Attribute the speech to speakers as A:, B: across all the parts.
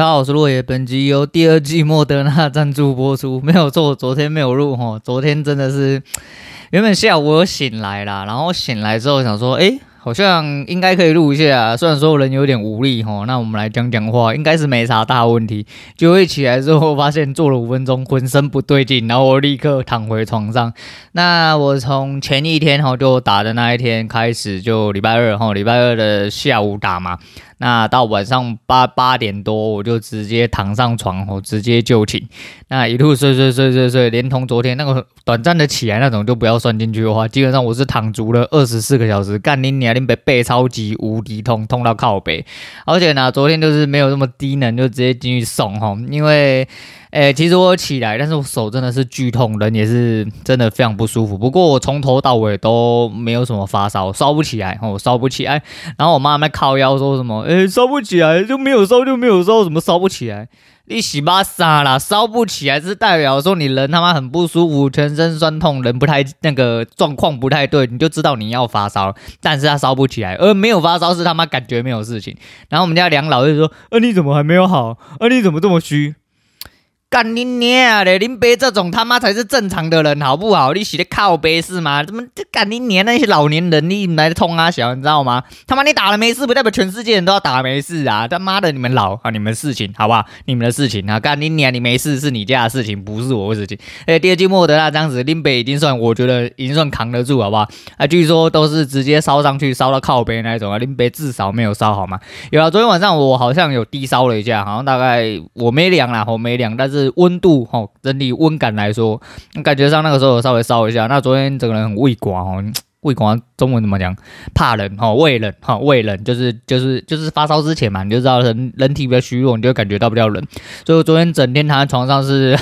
A: 大家好，我是洛野。本集由第二季莫德纳赞助播出。没有错，昨天没有录哈。昨天真的是，原本下午我醒来啦，然后醒来之后想说，诶好像应该可以录一下，虽然说人有点无力哈。那我们来讲讲话，应该是没啥大问题。就一起来之后，发现坐了五分钟，浑身不对劲，然后我立刻躺回床上。那我从前一天哈就打的那一天开始，就礼拜二哈，礼拜二的下午打嘛。那到晚上八八点多，我就直接躺上床，我直接就寝。那一路睡睡睡睡睡，连同昨天那个短暂的起来那种，就不要算进去的话，基本上我是躺足了二十四个小时。干你娘，你背背超级无敌痛，痛到靠背。而且呢，昨天就是没有那么低能，就直接进去送哈，因为。诶，其实我起来，但是我手真的是剧痛，人也是真的非常不舒服。不过我从头到尾都没有什么发烧，烧不起来，我烧不起来。然后我妈还靠腰说什么，诶，烧不起来就没有烧就没有烧，怎么烧不起来？你洗巴傻啦？烧不起来是代表说你人他妈很不舒服，全身酸痛，人不太那个状况不太对，你就知道你要发烧。但是他烧不起来，而没有发烧是他妈感觉没有事情。然后我们家梁老就说，啊你怎么还没有好？啊你怎么这么虚？干你娘的！林北这种他妈才是正常的人，好不好？你写的靠背是吗？怎么这干你娘那些老年人你来痛啊小，你知道吗？他妈你打了没事，不代表全世界人都要打没事啊！他妈的，你们老啊，你们事情好不好？你们的事情啊，干你娘你没事是你家的事情，不是我的事情。哎，第二季莫德纳这样子，林北已经算我觉得已经算扛得住，好不好？啊，据说都是直接烧上去，烧到靠背那一种啊，林北至少没有烧好吗？有啊，昨天晚上我好像有低烧了一下，好像大概我没量啦，我没量，但是。是温度哈，整体温感来说，感觉上那个时候稍微烧一下。那昨天整个人很畏寡哦，畏寡中文怎么讲？怕冷哈，畏冷哈，畏冷就是就是就是发烧之前嘛，你就知道人人体比较虚弱，你就感觉到比较冷。所以我昨天整天躺在床上是。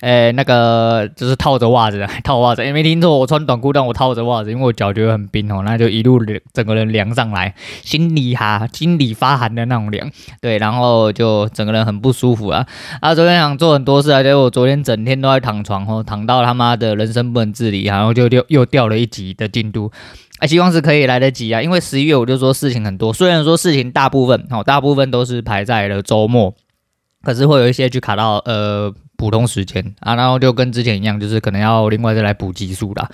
A: 诶、那个就是套着袜子，套袜子，也没听错，我穿短裤，但我套着袜子，因为我脚觉得很冰哦，那就一路整个人凉上来，心里哈，心里发寒的那种凉，对，然后就整个人很不舒服啊。啊，昨天想做很多事啊，结果我昨天整天都在躺床哦，躺到他妈的人生不能自理，然后就又又掉了一级的进度，啊，希望是可以来得及啊，因为十一月我就说事情很多，虽然说事情大部分哦，大部分都是排在了周末，可是会有一些去卡到呃。普通时间啊，然后就跟之前一样，就是可能要另外再来补激素啦。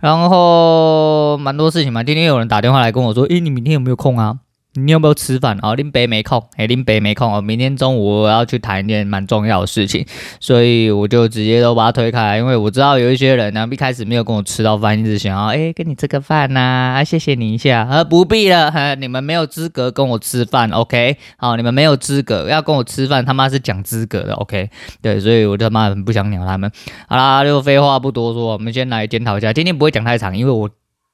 A: 然后蛮多事情嘛，今天有人打电话来跟我说，诶，你明天有没有空啊？你有没有吃饭啊？林北没空，哎，林北没空哦。明天中午我要去谈一件蛮重要的事情，所以我就直接都把它推开，因为我知道有一些人呢，一开始没有跟我吃到饭，一直想要哎跟你吃个饭呐，啊谢谢你一下，啊不必了，哈，你们没有资格跟我吃饭，OK？好，你们没有资格要跟我吃饭，他妈是讲资格的，OK？对，所以我他妈很不想鸟他们。好啦，就废话不多说，我们先来检讨一下，今天不会讲太长，因为我。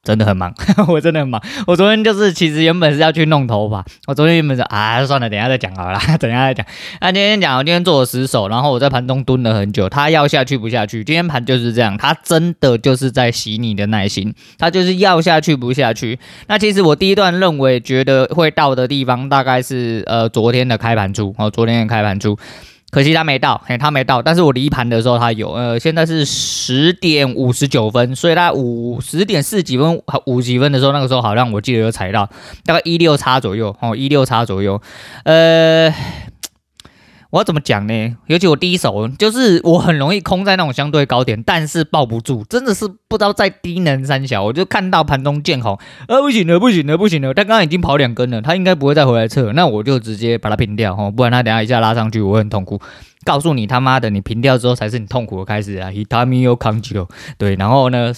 A: 真的很忙，我真的很忙。我昨天就是，其实原本是要去弄头发。我昨天原本是啊，算了，等下再讲好了，等下再讲。那今天讲，我今天做了十手，然后我在盘中蹲了很久，它要下去不下去。今天盘就是这样，它真的就是在洗你的耐心，它就是要下去不下去。那其实我第一段认为觉得会到的地方，大概是呃昨天的开盘处哦，昨天的开盘处。可惜他没到，嘿，他没到。但是我离盘的时候他有，呃，现在是十点五十九分，所以他五十点四几分，五几分的时候，那个时候好像我记得有踩到，大概一六叉左右，哦，一六叉左右，呃。我要怎么讲呢？尤其我第一手就是我很容易空在那种相对高点，但是抱不住，真的是不知道在低能三小。我就看到盘中见红，啊不行了，不行了，不行了！他刚刚已经跑两根了，他应该不会再回来测，那我就直接把它平掉哈，不然他等下一下拉上去，我很痛苦。告诉你他妈的，你平掉之后才是你痛苦的开始啊！Hitami yo kanjiro，对，然后呢，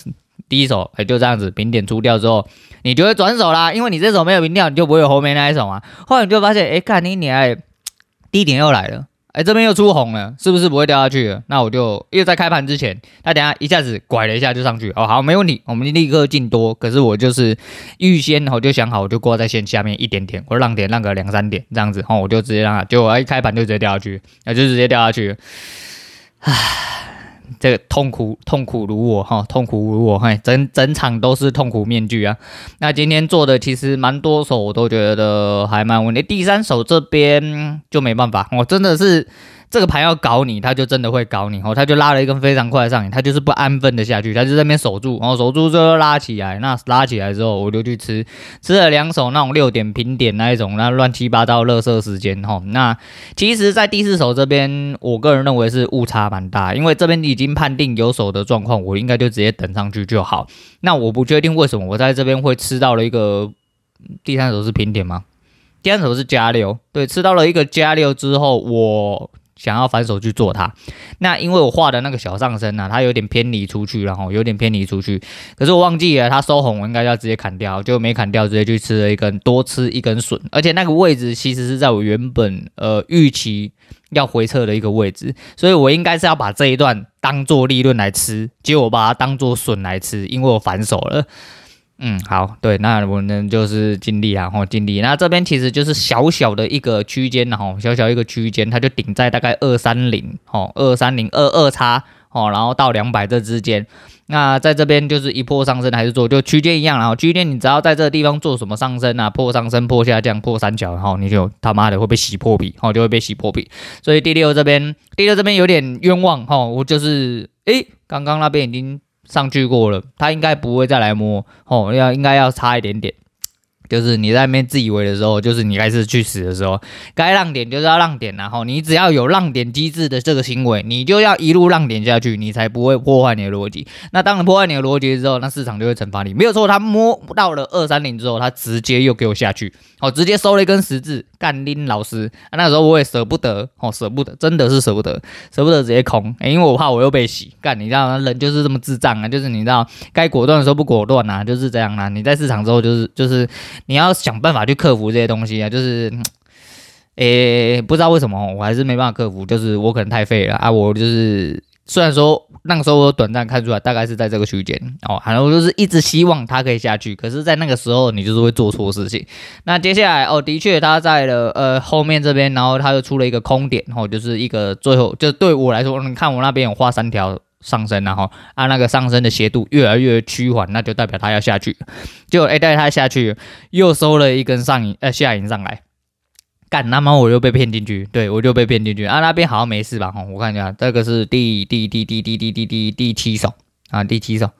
A: 第一手哎就这样子平点出掉之后，你就会转手啦，因为你这手没有平掉，你就不会有后面那一手啊。后来你就发现，哎，看你你还。低点又来了，哎，这边又出红了，是不是不会掉下去了？那我就又在开盘之前，他等下一下子拐了一下就上去，哦，好，没问题，我们立刻进多。可是我就是预先我就想好，我就挂在线下面一点点，我让点让个两三点这样子，哦，我就直接让它，结果一开盘就直接掉下去，那就直接掉下去，唉。这个痛苦痛苦如我哈，痛苦如我嘿，整整场都是痛苦面具啊。那今天做的其实蛮多手，我都觉得还蛮稳定。第三手这边就没办法，我真的是这个盘要搞你，他就真的会搞你哦，他就拉了一根非常快的上影，他就是不安分的下去，他就在那边守住，然后守住之后拉起来，那拉起来之后我就去吃，吃了两手那种六点平点那一种，那乱七八糟垃圾时间哈，那其实，在第四手这边，我个人认为是误差蛮大，因为这边已经判定有手的状况，我应该就直接等上去就好。那我不确定为什么我在这边会吃到了一个第三手是平点吗？第三手是加六，对，吃到了一个加六之后，我。想要反手去做它，那因为我画的那个小上身呢、它有点偏离出去，然后有点偏离出去，可是我忘记了它收红，我应该要直接砍掉，就没砍掉，直接去吃了一根，多吃一根笋，而且那个位置其实是在我原本呃预期要回撤的一个位置，所以我应该是要把这一段当做利润来吃，结果我把它当做笋来吃，因为我反手了。嗯，好，对，那我们就是尽力啊，吼，尽力。那这边其实就是小小的一个区间，然后小小一个区间，它就顶在大概二三零，吼，二三零二二叉，吼，然后到两百这之间。那在这边就是一波上升还是做，就区间一样，然后区间你只要在这个地方做什么上升啊，破上升、破下降、破三角，然后你就他妈的会被洗破皮，吼，就会被洗破皮。所以第六这边，第六这边有点冤枉，吼，我就是，诶，刚刚那边已经。上去过了，他应该不会再来摸哦，要应该要差一点点。就是你在那边自以为的时候，就是你该是去死的时候，该让点就是要让点，然后你只要有让点机制的这个行为，你就要一路让点下去，你才不会破坏你的逻辑。那当你破坏你的逻辑之后，那市场就会惩罚你。没有错，他摸到了二三零之后，他直接又给我下去，哦，直接收了一根十字，干拎老师。啊、那时候我也舍不得，哦，舍不得，真的是舍不得，舍不得直接空，因为我怕我又被洗。干，你知道，人就是这么智障啊，就是你知道，该果断的时候不果断啊，就是这样啊。你在市场之后，就是就是。你要想办法去克服这些东西啊，就是，诶、不知道为什么我还是没办法克服，就是我可能太废了啊。我就是虽然说那个时候我短暂看出来大概是在这个区间哦，反正我就是一直希望它可以下去，可是，在那个时候你就是会做错事情。那接下来哦，的确它在了呃后面这边，然后它又出了一个空点，然哦，就是一个最后就对我来说，你看我那边有画三条。上升，然后啊那个上升的斜度越来越趋缓，那就代表它要下去。就哎，带它下去，又收了一根上影，呃，下影上来，干，那么我又被骗进去，对，我就被骗进去。啊，那边好像没事吧？哈，我看一下，这个是第第第第第第第第第七手啊，第七手，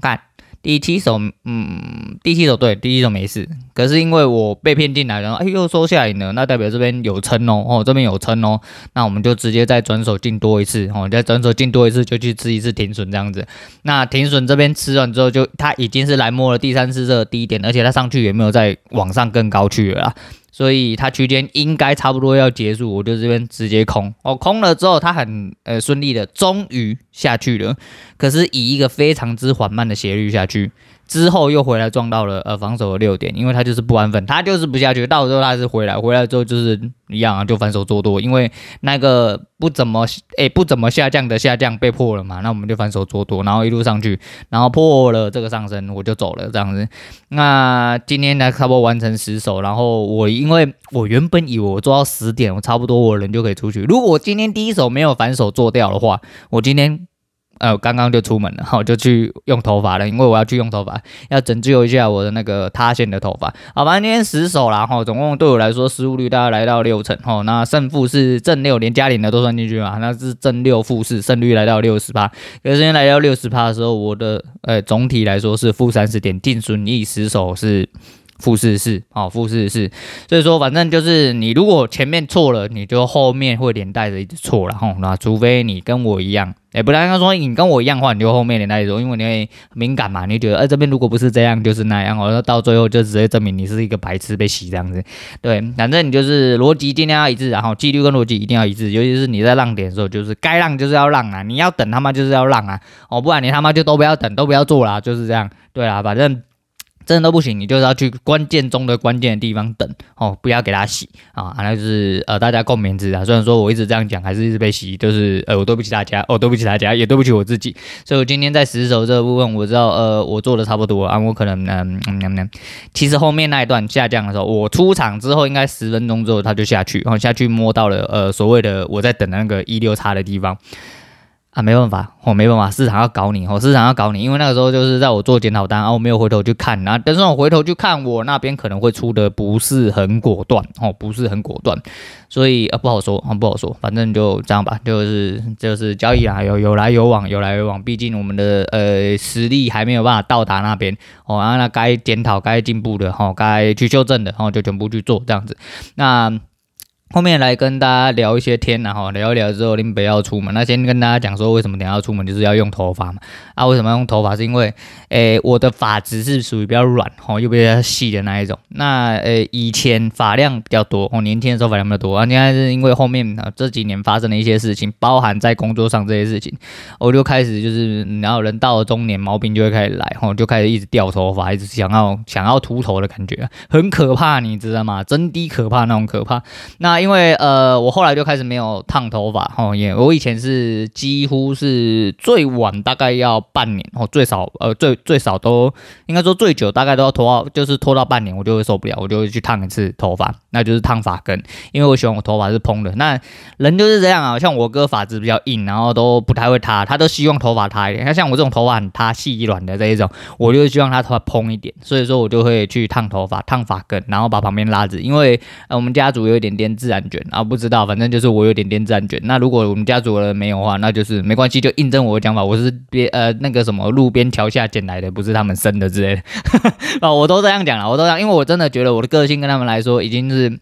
A: 看。第七手，嗯，第七手对，第七手没事，可是因为我被骗进来，然后哎又收下来了，那代表这边有撑哦，哦这边有撑哦，那我们就直接再转手进多一次，哦再转手进多一次就去吃一次停损这样子，那停损这边吃完之后就它已经是来摸了第三次这个低点，而且它上去也没有再往上更高去了啦。所以它区间应该差不多要结束，我就这边直接空哦，空了之后它很呃顺利的终于下去了，可是以一个非常之缓慢的斜率下去。之后又回来撞到了呃防守的六点，因为他就是不安分，他就是不下去，到时候他是回来，回来之后就是一样啊，就反手做多，因为那个不怎么诶、不怎么下降的下降被破了嘛，那我们就反手做多，然后一路上去，然后破了这个上升，我就走了这样子。那今天呢，差不多完成十手，然后我因为我原本以为我做到十点，我差不多我人就可以出去。如果我今天第一手没有反手做掉的话，我今天。呃，刚刚就出门了，好，就去用头发了，因为我要去用头发，要拯救一下我的那个塌陷的头发。好，反正今天十手了，哈，总共对我来说失误率大概来到六成，哈，那胜负是正六，连加零的都算进去嘛，那是正六负四，胜率来到六十趴。可是今天来到六十趴的时候，我的呃总体来说是负三十点，净损益十手是。负四四，好，负四四，所以说反正就是你如果前面错了，你就后面会连带着一直错了哈。那除非你跟我一样，哎，不然他说你跟我一样的话，你就后面连带着，因为你会敏感嘛，你觉得哎这边如果不是这样就是那样，哦，那到最后就直接证明你是一个白痴被洗这样子。对，反正你就是逻辑尽量要一致，然后纪律跟逻辑一定要一致，尤其是你在让点的时候，就是该让就是要让啊，你要等他妈就是要让啊，哦，不然你他妈就都不要等，都不要做啦，就是这样。对啦，反正。真的都不行，你就是要去关键中的关键的地方等哦，不要给他洗啊！那就是呃，大家共勉之啊。虽然说我一直这样讲，还是一直被洗，就是呃，我对不起大家，哦，对不起大家，也对不起我自己。所以我今天在十手这个部分，我知道呃，我做的差不多啊，我可能嗯嗯嗯，其实后面那一段下降的时候，我出场之后应该十分钟之后他就下去，然后下去摸到了呃所谓的我在等那个一六叉的地方。啊，没办法，我、没办法，市场要搞你，哦，市场要搞你，因为那个时候就是在我做检讨单，然后我没有回头去看，然后但是我回头去看，我那边可能会出的不是很果断，哦，不是很果断，所以啊，不好说，啊，不好说，反正就这样吧，就是就是交易啊，有有来有往，有来有往，毕竟我们的呃实力还没有办法到达那边，哦，啊那该检讨、该进步的，哦，该去修正的，哦，就全部去做这样子，那。后面来跟大家聊一些天，然后聊一聊之后，林北要出门。那先跟大家讲说，为什么等下要出门，就是要用头发嘛。啊，为什么要用头发？是因为，诶，我的发质是属于比较软，吼，又比较细的那一种。那，诶，以前发量比较多，哦，年轻的时候发量比较多。啊，现在是因为后面啊这几年发生的一些事情，包含在工作上这些事情，我就开始就是，然后人到了中年，毛病就会开始来，吼，就开始一直掉头发，一直想要想要秃头的感觉，很可怕，你知道吗？真的可怕，那种可怕。那因为呃，我后来就开始没有烫头发哦，也我以前是几乎是最晚大概要半年哦，最少呃最最少都应该说最久大概都要拖到就是拖到半年，我就会受不了，我就会去烫一次头发，那就是烫发根，因为我喜欢我头发是蓬的。那人就是这样啊，像我哥发质比较硬，然后都不太会塌，他都希望头发塌一点。他像我这种头发很塌细软的这一种，我就希望他头发蓬一点，所以说我就会去烫头发，烫发根，然后把旁边拉直，因为呃我们家族有一点点自自然卷。啊，不知道，反正就是我有点点自然卷。那如果我们家族的人没有的话，那就是没关系，就印证我的讲法，我是别呃那个什么路边桥下捡来的，不是他们生的之类的。啊，我都这样讲了，我都这样，因为我真的觉得我的个性跟他们来说已经是。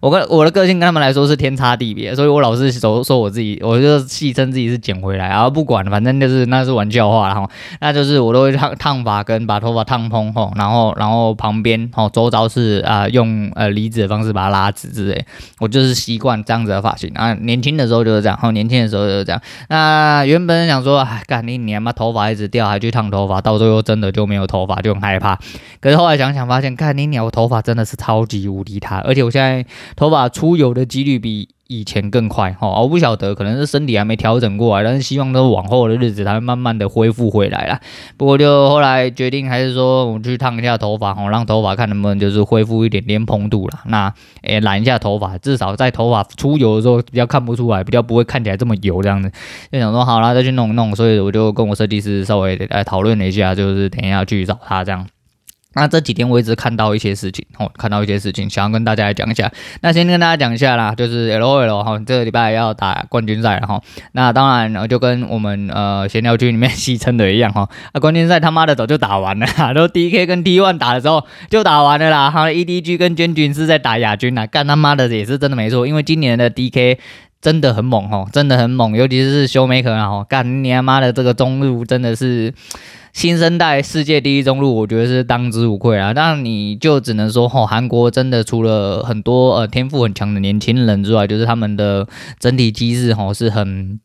A: 我跟我的个性跟他们来说是天差地别，所以我老是说说我自己，我就戏称自己是捡回来，然后不管，反正就是那是玩笑话，然后那就是我都会烫烫发跟把头发烫蓬吼，然后然后旁边吼周遭是啊、用呃离子的方式把它拉直之类，我就是习惯这样子的发型啊，年轻的时候就是这样，吼年轻的时候就是这样。那原本想说，哎干你你妈头发一直掉，还去烫头发，到最后真的就没有头发，就很害怕。可是后来想想发现，看你鸟头发真的是超级无敌塌，而且我现在。头发出油的几率比以前更快哈，我不晓得，可能是身体还没调整过来，但是希望都往后的日子，它会慢慢的恢复回来啦。不过就后来决定还是说，我去烫一下头发哈，让头发看能不能就是恢复一点点蓬度啦。那诶，染一下头发，至少在头发出油的时候比较看不出来，比较不会看起来这么油这样子。就想说好了，再去弄弄，所以我就跟我设计师稍微来讨论了一下，就是等一下去找他这样。那这几天我一直看到一些事情，哦，看到一些事情，想要跟大家来讲一下。那先跟大家讲一下啦，就是 LOL 哈，这个礼拜要打冠军赛了哈。那当然，就跟我们呃闲聊区里面戏称的一样哈，啊冠军赛他妈的早就打完了，都 DK 跟 T1 打的时候就打完了啦。哈，EDG 跟娟君是在打亚军啦，干他妈的也是真的没错，因为今年的 DK 真的很猛哈，真的很猛，尤其是修梅可啊，干你他妈的这个中路真的是。新生代世界第一中路，我觉得是当之无愧啊！那你就只能说，吼，韩国真的除了很多呃天赋很强的年轻人之外，就是他们的整体机制，吼，是很。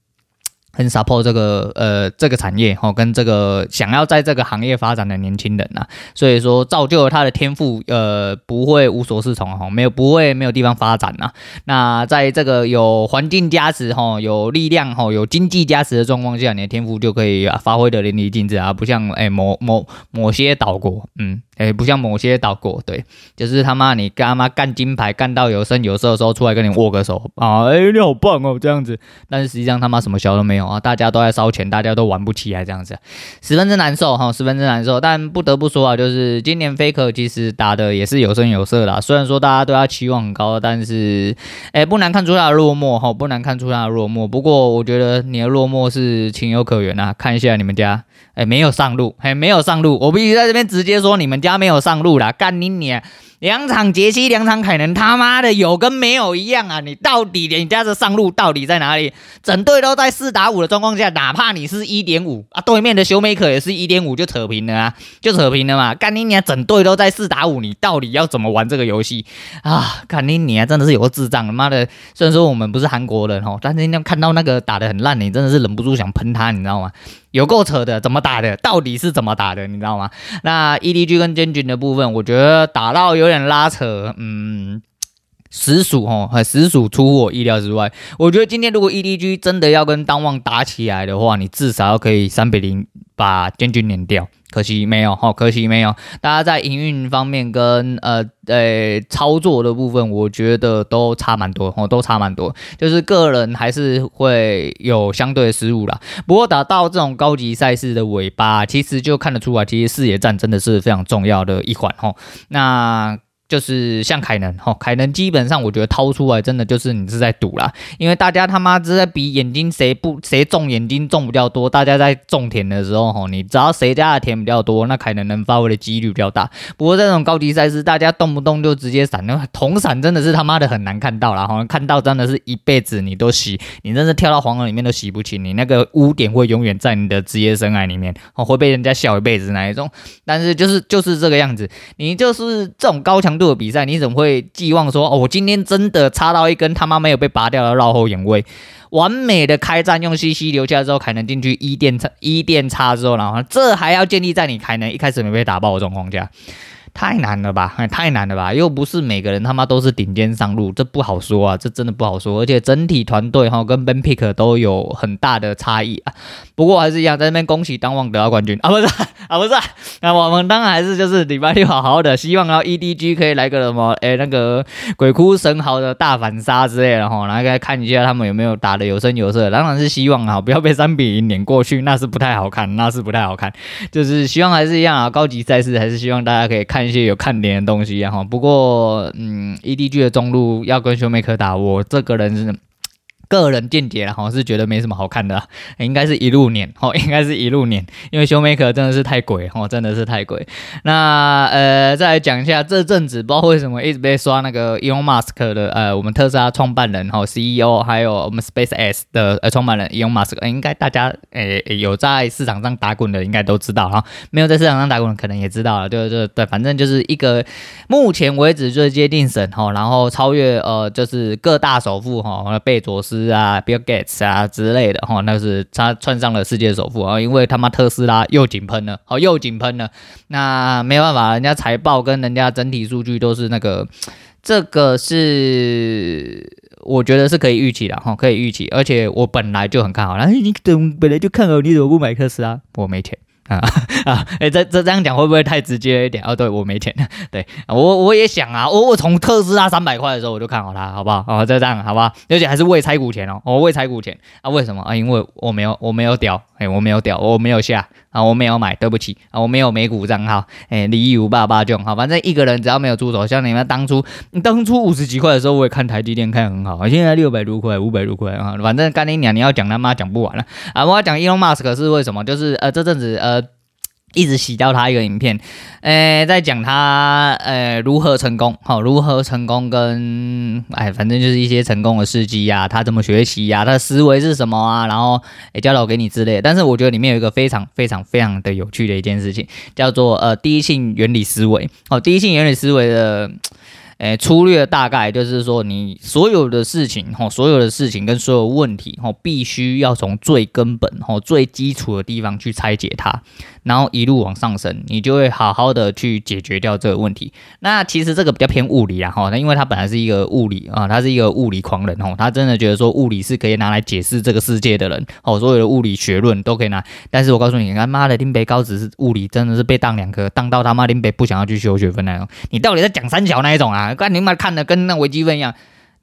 A: 很 support 这个呃这个产业哈，跟这个想要在这个行业发展的年轻人呐，所以说造就了他的天赋呃不会无所适从哈，没有不会没有地方发展呐。那在这个有环境加持哈，有力量哈，有经济加持的状况下，你的天赋就可以发挥的淋漓尽致啊，不像哎某某某些岛国嗯。哎、不像某些岛国，对，就是他妈你干妈干金牌干到有声有色的时候出来跟你握个手啊，哎、你好棒哦，这样子，但是实际上他妈什么小都没有啊，大家都在烧钱，大家都玩不起来这样子，十分之难受哈，十分之难受。但不得不说啊，就是今年 Faker 其实打的也是有声有色啦，虽然说大家对他期望很高，但是哎、不难看出他的落寞哈，不难看出他的落寞。不过我觉得你的落寞是情有可原啊，看一下你们家，哎、没有上路，哎、没有上路，我必须在这边直接说你们。家没有上路啦，干你娘！两场杰西，两场凯南，他妈的有跟没有一样啊！你到底你家的上路到底在哪里？整队都在四打五的状况下，哪怕你是一点五啊，对面的修梅可也是一点五就扯平了啊，就扯平了嘛！干你娘，整队都在四打五，你到底要怎么玩这个游戏啊？干你娘，真的是有个智障！他妈的，虽然说我们不是韩国人哦，但是那看到那个打的很烂，你真的是忍不住想喷他，你知道吗？有够扯的，怎么打的？到底是怎么打的？你知道吗？那 EDG 跟坚军的部分，我觉得打到有点拉扯，嗯，实属哦，实属出乎我意料之外。我觉得今天如果 EDG 真的要跟当旺打起来的话，你至少要可以三比零把将军碾掉，可惜没有哈，可惜没有。大家在营运方面跟呃呃操作的部分，我觉得都差蛮多哦，都差蛮多。就是个人还是会有相对的失误啦。不过打到这种高级赛事的尾巴，其实就看得出来，其实视野战真的是非常重要的一环哈。那。就是像凯能哈，凯能基本上我觉得掏出来真的就是你是在赌啦，因为大家他妈是在比眼睛谁不谁种眼睛种比较多，大家在种田的时候哈，你只要谁家的田比较多，那凯能能发挥的几率比较大。不过这种高级赛事，大家动不动就直接闪，那铜闪真的是他妈的很难看到啦，好像看到真的是一辈子你都洗，你真是跳到黄河里面都洗不清，你那个污点会永远在你的职业生涯里面，哦，会被人家笑一辈子那一种。但是就是就是这个样子，你就是这种高强度的比赛，你怎么会寄望说哦？我今天真的插到一根他妈没有被拔掉的绕后眼位，完美的开战用 CC 留下之后，凯能进去一电插一电插之后，然后这还要建立在你凯能一开始没被打爆的状况下。太难了吧，太难了吧，又不是每个人他妈都是顶尖上路，这不好说啊，这真的不好说。而且整体团队哈跟 Ben Pick 都有很大的差异啊。不过还是一样，在那边恭喜当旺得到冠军啊，不是啊，不是。那我们当然还是就是礼拜六好好的，希望然后 EDG 可以来个什么，哎，那个鬼哭神嚎的大反杀之类的哈，来看一下他们有没有打得有声有色。当然是希望啊，不要被三比零碾过去，那是不太好看，那是不太好看。就是希望还是一样啊，高级赛事还是希望大家可以看。一些有看点的东西，哈，不过，嗯，EDG 的中路要跟休梅克打，我这个人是。个人见解好像是觉得没什么好看的，应该是一路碾哦，应该是一路碾，因为休梅可真的是太鬼哦，真的是太鬼。那呃，再来讲一下这阵子不知道为什么一直被刷那个 Elon Musk 的呃，我们特斯拉创办人哈 CEO，还有我们 SpaceX 的呃创办人 Elon Musk，应该大家诶、呃、有在市场上打滚的应该都知道哈，没有在市场上打滚的可能也知道了，对对对，反正就是一个目前为止最接近神哈，然后超越呃就是各大首富哈，贝佐斯。啊，Bill Gates 啊之类的哈，那是他窜上了世界首富啊，因为他妈特斯拉又井喷了，哦，又井喷了，那没办法，人家财报跟人家整体数据都是那个，这个是我觉得是可以预期的哈，可以预期，而且我本来就很看好，哎，你怎本来就看好，你怎么不买特斯拉？我没钱。啊啊！哎、欸，这这这样讲会不会太直接一点？哦，对，我没钱。对，我我也想啊，我我从特斯拉三百块的时候我就看好它，好不好？哦，就这样，好不好？而且还是未拆股前哦，我未拆股前啊？为什么啊？因为我没有我没有屌，哎、我没有屌，我没有下啊，我没有买，对不起啊，我没有美股账号，哎、欸，理由爸爸就好，反正一个人只要没有出手，像你们当初当初五十几块的时候，我也看台积电看很好，现在六百多块，五百多块啊，反正干你娘，你要讲他妈讲不完了啊！我要讲 Elon Musk 是为什么？就是呃这阵子呃。一直洗掉他一个影片，诶，在讲他呃如何成功，好，如何成功跟哎，反正就是一些成功的事迹呀，他怎么学习呀，他的思维是什么啊，然后诶教导给你之类。但是我觉得里面有一个非常非常非常的有趣的一件事情，叫做呃第一性原理思维，哦，第一性原理思维的。诶，粗略大概就是说，你所有的事情，吼，所有的事情跟所有问题，吼，必须要从最根本，吼，最基础的地方去拆解它，然后一路往上升，你就会好好的去解决掉这个问题。那其实这个比较偏物理啦，哈，那因为他本来是一个物理啊，他是一个物理狂人，哦，他真的觉得说物理是可以拿来解释这个世界的人，哦，所有的物理学论都可以拿。但是我告诉你，他妈的林北高职是物理，真的是被当两科，当到他妈林北不想要去修学分那种。你到底在讲三小那一种啊？看你妈看的跟那微积分一样，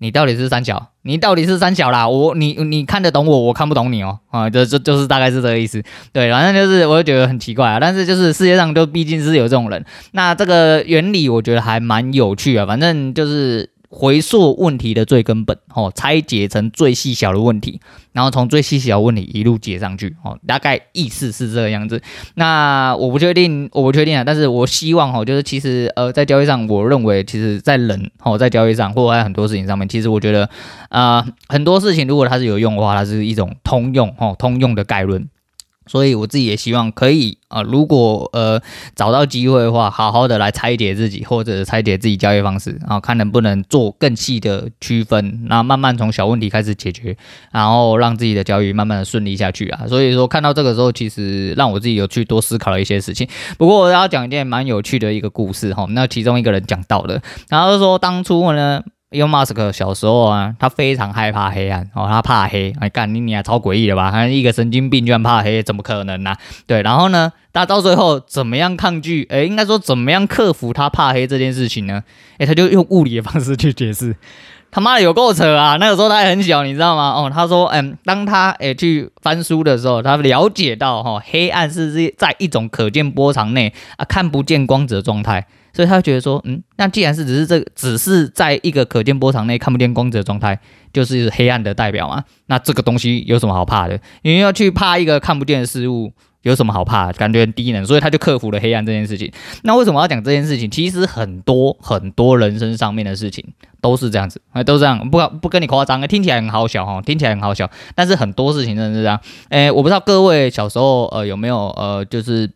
A: 你到底是三小？你到底是三小啦？我你你看得懂我，我看不懂你哦啊，这这就是大概是这个意思。对，反正就是我就觉得很奇怪啊。但是就是世界上就毕竟是有这种人，那这个原理我觉得还蛮有趣啊。反正就是。回溯问题的最根本，哦，拆解成最细小的问题，然后从最细小的问题一路解上去，哦，大概意思是这个样子。那我不确定，我不确定啊，但是我希望，哦，就是其实，呃，在交易上，我认为，其实，在人，哦，在交易上，或者在很多事情上面，其实我觉得，啊、呃，很多事情如果它是有用的话，它是一种通用，哦，通用的概论。所以我自己也希望可以啊、如果呃找到机会的话，好好的来拆解自己，或者拆解自己交易方式，然后看能不能做更细的区分，然后慢慢从小问题开始解决，然后让自己的交易慢慢的顺利下去啊。所以说看到这个时候，其实让我自己有去多思考了一些事情。不过我要讲一件蛮有趣的一个故事哈，那其中一个人讲到的，然后说当初呢。因为马斯克小时候啊，他非常害怕黑暗哦，他怕黑，哎干你你还超诡异的吧？他一个神经病居然怕黑，怎么可能呢、对，然后呢，他到最后怎么样抗拒？哎，应该说怎么样克服他怕黑这件事情呢？哎，他就用物理的方式去解释。他妈的有够扯啊！那个时候他还很小，你知道吗？哦，他说，嗯，当他诶去翻书的时候，他了解到哈、黑暗是是在一种可见波长内啊看不见光子的状态，所以他觉得说，嗯，那既然是只是这个，只是在一个可见波长内看不见光子的状态，就是黑暗的代表嘛？那这个东西有什么好怕的？你要去怕一个看不见的事物。有什么好怕？感觉很低能，所以他就克服了黑暗这件事情。那为什么要讲这件事情？其实很多很多人生上面的事情都是这样子，都这样，不不跟你夸张，听起来很好笑哈，听起来很好笑。但是很多事情真的是这样。诶，我不知道各位小时候呃有没有呃就是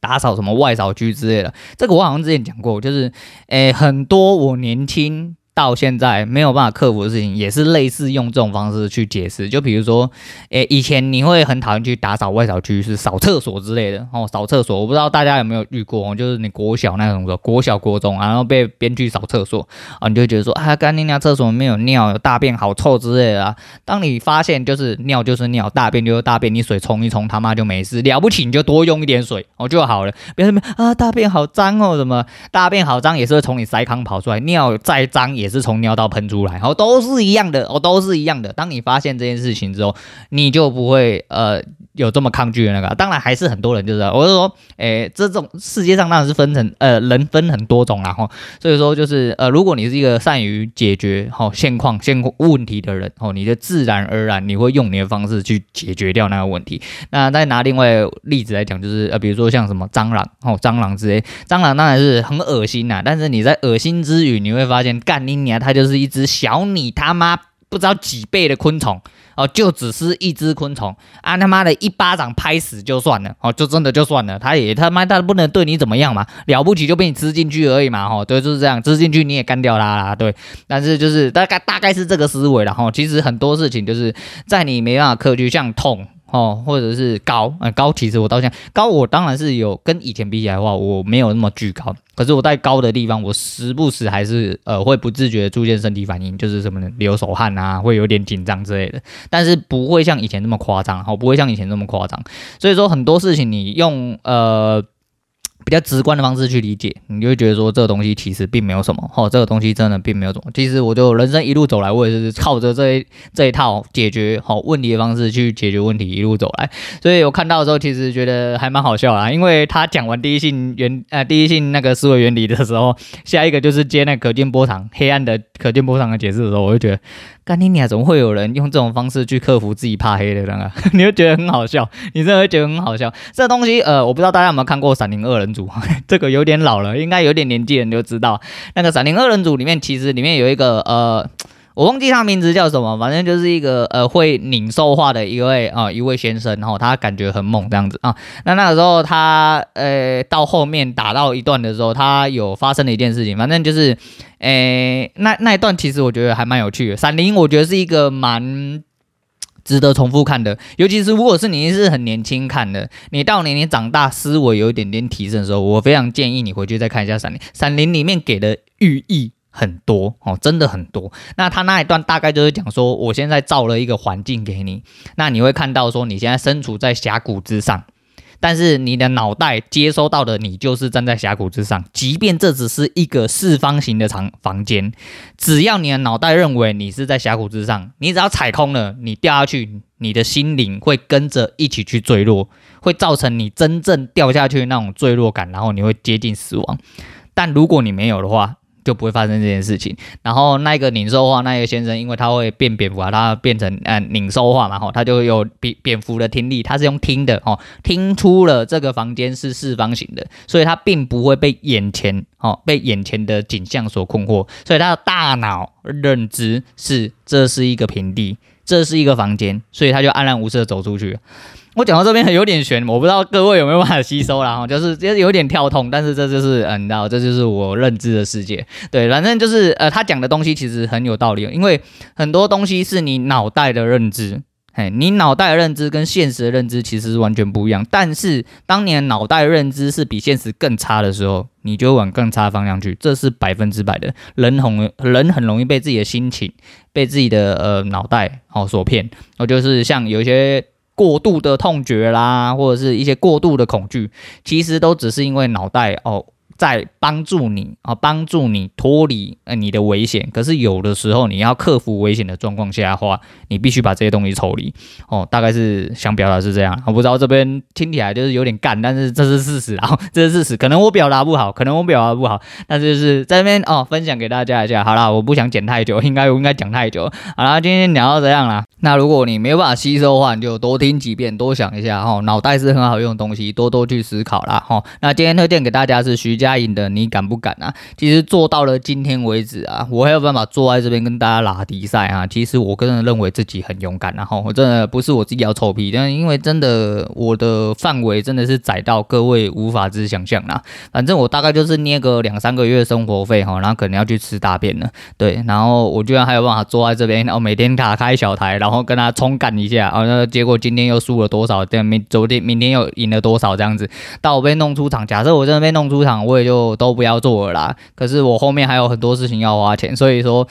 A: 打扫什么外扫区之类的，这个我好像之前讲过，就是诶很多我年轻。到现在没有办法克服的事情，也是类似用这种方式去解释。就比如说，诶，以前你会很讨厌去打扫外扫区，是扫厕所之类的哦。扫厕所，我不知道大家有没有遇过，就是你国小那种的，国小国中，然后被编剧扫厕所啊，你就觉得说啊，干你娘厕所没有尿，有大便好臭之类的啊。当你发现就是尿就是尿，大便就是大便，你水冲一冲，他妈就没事。了不起你就多用一点水哦就好了。别什么啊，大便好脏哦，什么大便好脏也是会从你腮康跑出来，尿再脏也。也是从尿道喷出来，哦，都是一样的，哦，都是一样的。当你发现这件事情之后，你就不会呃有这么抗拒的那个。当然还是很多人就是，我是说，诶，这种世界上当然是分成呃人分很多种啦，哈。所以说就是呃，如果你是一个善于解决好现况现问题的人，哦，你就自然而然你会用你的方式去解决掉那个问题。那再拿另外例子来讲，就是呃，比如说像什么蟑螂，哦，蟑螂之类，蟑螂当然是很恶心呐，但是你在恶心之余，你会发现干你。你啊它就是一只小你他妈不知道几倍的昆虫哦，就只是一只昆虫啊，他妈的一巴掌拍死就算了哦，就真的就算了，它也他妈它不能对你怎么样嘛，了不起就被你吃进去而已嘛，哦，对，就是这样，吃进去你也干掉它啦，对，但是就是大概大概是这个思维了哈，其实很多事情就是在你没办法克制，像痛。哦，或者是高，呃，高其实我到现在高，我当然是有跟以前比起来的话，我没有那么巨高。可是我在高的地方，我时不时还是呃会不自觉的出现身体反应，就是什么呢，流手汗啊，会有点紧张之类的。但是不会像以前那么夸张，好，不会像以前那么夸张。所以说很多事情你用呃。比较直观的方式去理解，你就会觉得说这个东西其实并没有什么，哦，这个东西真的并没有什么。其实我就人生一路走来，我也是靠着这一这一套解决好问题的方式去解决问题一路走来。所以我看到的时候，其实觉得还蛮好笑啦，因为他讲完第一性原呃第一性那个思维原理的时候，下一个就是接那可见波长黑暗的可见波长的解释的时候，我就觉得。干你娘，怎么会有人用这种方式去克服自己怕黑的人啊？你会觉得很好笑，你真的会觉得很好笑。这东西，呃，我不知道大家有没有看过《闪灵二人组》，这个有点老了，应该有点年纪人就知道。那个《闪灵二人组》里面，其实里面有一个，呃，我忘记他名字叫什么，反正就是一个，呃，会拧兽化的一位啊、一位先生，然后他感觉很猛这样子啊。那那个时候他，呃，到后面打到一段的时候，他有发生了一件事情，反正就是。诶，那那一段其实我觉得还蛮有趣的。闪灵我觉得是一个蛮值得重复看的，尤其是如果是你是很年轻看的，你到年龄长大思维有一点点提升的时候，我非常建议你回去再看一下闪灵。闪灵里面给的寓意很多哦，真的很多。那他那一段大概就是讲说，我现在造了一个环境给你，那你会看到说你现在身处在峡谷之上。但是你的脑袋接收到的，你就是站在峡谷之上，即便这只是一个四方形的长房间，只要你的脑袋认为你是在峡谷之上，你只要踩空了，你掉下去，你的心灵会跟着一起去坠落，会造成你真正掉下去那种坠落感，然后你会接近死亡。但如果你没有的话，就不会发生这件事情。然后那个拧兽化那个先生，因为他会变蝙蝠啊，他变成呃拧兽化嘛，吼，他就有蝙蝙蝠的听力，他是用听的，哦，听出了这个房间是四方形的，所以他并不会被眼前，哦，被眼前的景象所困惑，所以他的大脑认知是这是一个平地，这是一个房间，所以他就安然无事的走出去。我讲到这边有点悬，我不知道各位有没有办法吸收啦，就是就是有点跳痛，但是这就是嗯，你知道，这就是我认知的世界。对，反正就是呃，他讲的东西其实很有道理，因为很多东西是你脑袋的认知，嘿，你脑袋的认知跟现实的认知其实是完全不一样。但是，当你的脑袋认知是比现实更差的时候，你就往更差的方向去，这是百分之百的。人很人很容易被自己的心情、被自己的呃脑袋哦所骗。哦，就是像有一些过度的痛觉啦，或者是一些过度的恐惧，其实都只是因为脑袋哦。在帮助你啊，帮助你脱离呃你的危险。可是有的时候你要克服危险的状况下的话，你必须把这些东西抽离哦。大概是想表达是这样，我不知道这边听起来就是有点干，但是这是事实啊，这是事实。可能我表达不好，可能我表达不好，但是就是在这边哦分享给大家一下。好啦，我不想剪太久，应该我应该讲太久。好啦，今天聊到这样啦。那如果你没有办法吸收的话，你就多听几遍，多想一下哈。脑袋是很好用的东西，多多去思考啦哈。那今天推荐给大家是徐佳佳莹的，你敢不敢啊？其实做到了今天为止啊，我还有办法坐在这边跟大家拉迪赛啊。其实我个人认为自己很勇敢，然后我真的不是我自己要臭屁，但因为真的我的范围真的是窄到各位无法之想象啦。反正我大概就是捏个两三个月生活费哈，然后可能要去吃大便了。对，然后我居然还有办法坐在这边，然后每天打开小台，然后跟他冲干一下，啊，那结果今天又输了多少？这样明昨天明天又赢了多少？这样子，到我被弄出场，假设我真的被弄出场，我就都不要做了啦。可是我后面还有很多事情要花钱，所以说，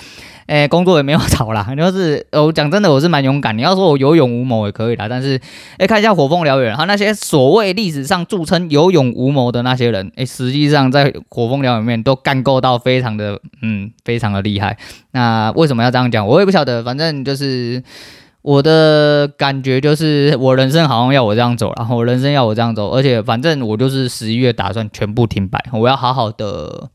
A: 哎、工作也没有 找啦。就是我讲真的，我是蛮勇敢。你要说我有勇无谋也可以啦，但是，哎、看一下火凤燎原，他那些所谓历史上著称有勇无谋的那些人，哎、实际上在火凤燎原面都干够到非常的，嗯，非常的厉害。那为什么要这样讲？我也不晓得，反正就是。我的感觉就是，我人生好像要我这样走，然后我人生要我这样走，而且反正我就是十一月打算全部停摆，我要好好的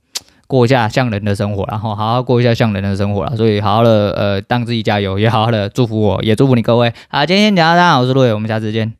A: 过一下像人的生活，然后好好过一下像人的生活了，所以好好的呃，当自己加油，也好好的祝福我，也祝福你各位。好，今天讲到这，我是陆伟，我们下次见。